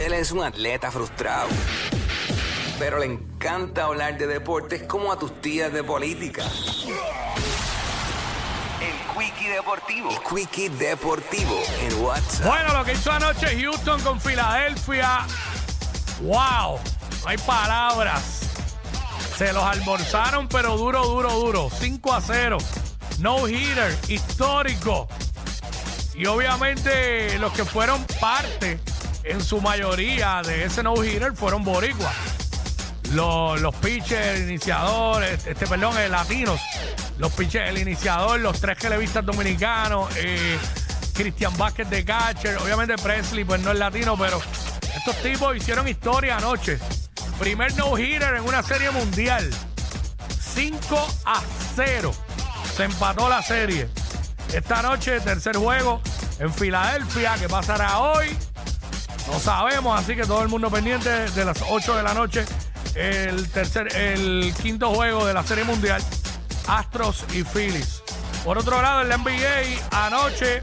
Él es un atleta frustrado, pero le encanta hablar de deportes como a tus tías de política. El Quickie Deportivo. El Quickie Deportivo en WhatsApp. Bueno, lo que hizo anoche Houston con Filadelfia. ¡Wow! No hay palabras. Se los almorzaron, pero duro, duro, duro. 5 a 0. No hitter, histórico. Y obviamente los que fueron parte, en su mayoría, de ese no hitter fueron boricuas. Los, los pitchers, iniciadores, este, perdón, eh, latinos. Los pitchers, el iniciador, los tres televistas dominicanos, eh, Cristian Vázquez de catcher, obviamente Presley, pues no es latino, pero estos tipos hicieron historia anoche. Primer no-hitter en una serie mundial. 5 a 0. Se empató la serie. Esta noche, tercer juego en Filadelfia. ¿Qué pasará hoy? No sabemos, así que todo el mundo pendiente de las 8 de la noche. El tercer, el quinto juego de la Serie Mundial. Astros y Phillies. Por otro lado, en la NBA, anoche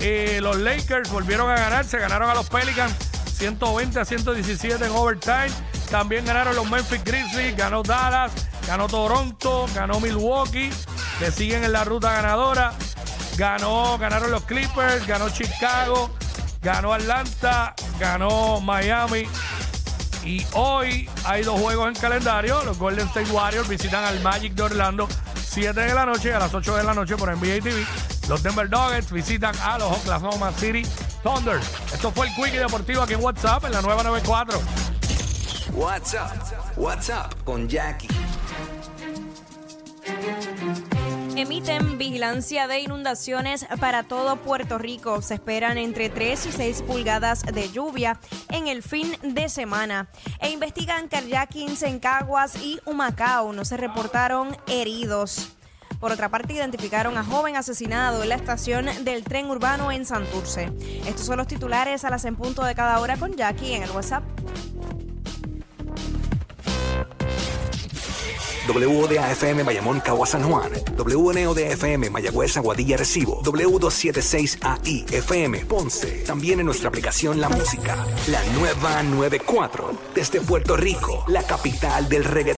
eh, los Lakers volvieron a ganar. Se ganaron a los Pelicans 120 a 117 en overtime. También ganaron los Memphis Grizzlies, ganó Dallas, ganó Toronto, ganó Milwaukee, que siguen en la ruta ganadora. Ganó, ganaron los Clippers, ganó Chicago, ganó Atlanta, ganó Miami. Y hoy hay dos juegos en calendario. Los Golden State Warriors visitan al Magic de Orlando 7 de la noche a las 8 de la noche por NBA TV. Los Denver Nuggets visitan a los Oklahoma City Thunder. Esto fue el Quickie Deportivo aquí en WhatsApp en la nueva 94. WhatsApp. WhatsApp con Jackie. Emiten vigilancia de inundaciones para todo Puerto Rico. Se esperan entre 3 y 6 pulgadas de lluvia en el fin de semana. E investigan carjackings en Caguas y Humacao. No se reportaron heridos. Por otra parte, identificaron a joven asesinado en la estación del tren urbano en Santurce. Estos son los titulares a las en punto de cada hora con Jackie en el WhatsApp. WODAFM Bayamón Cagua San Juan. WNODFM Mayagüez Aguadilla Recibo. W276AI FM Ponce. También en nuestra aplicación La Música. La nueva 94. Desde Puerto Rico, la capital del reggaetón.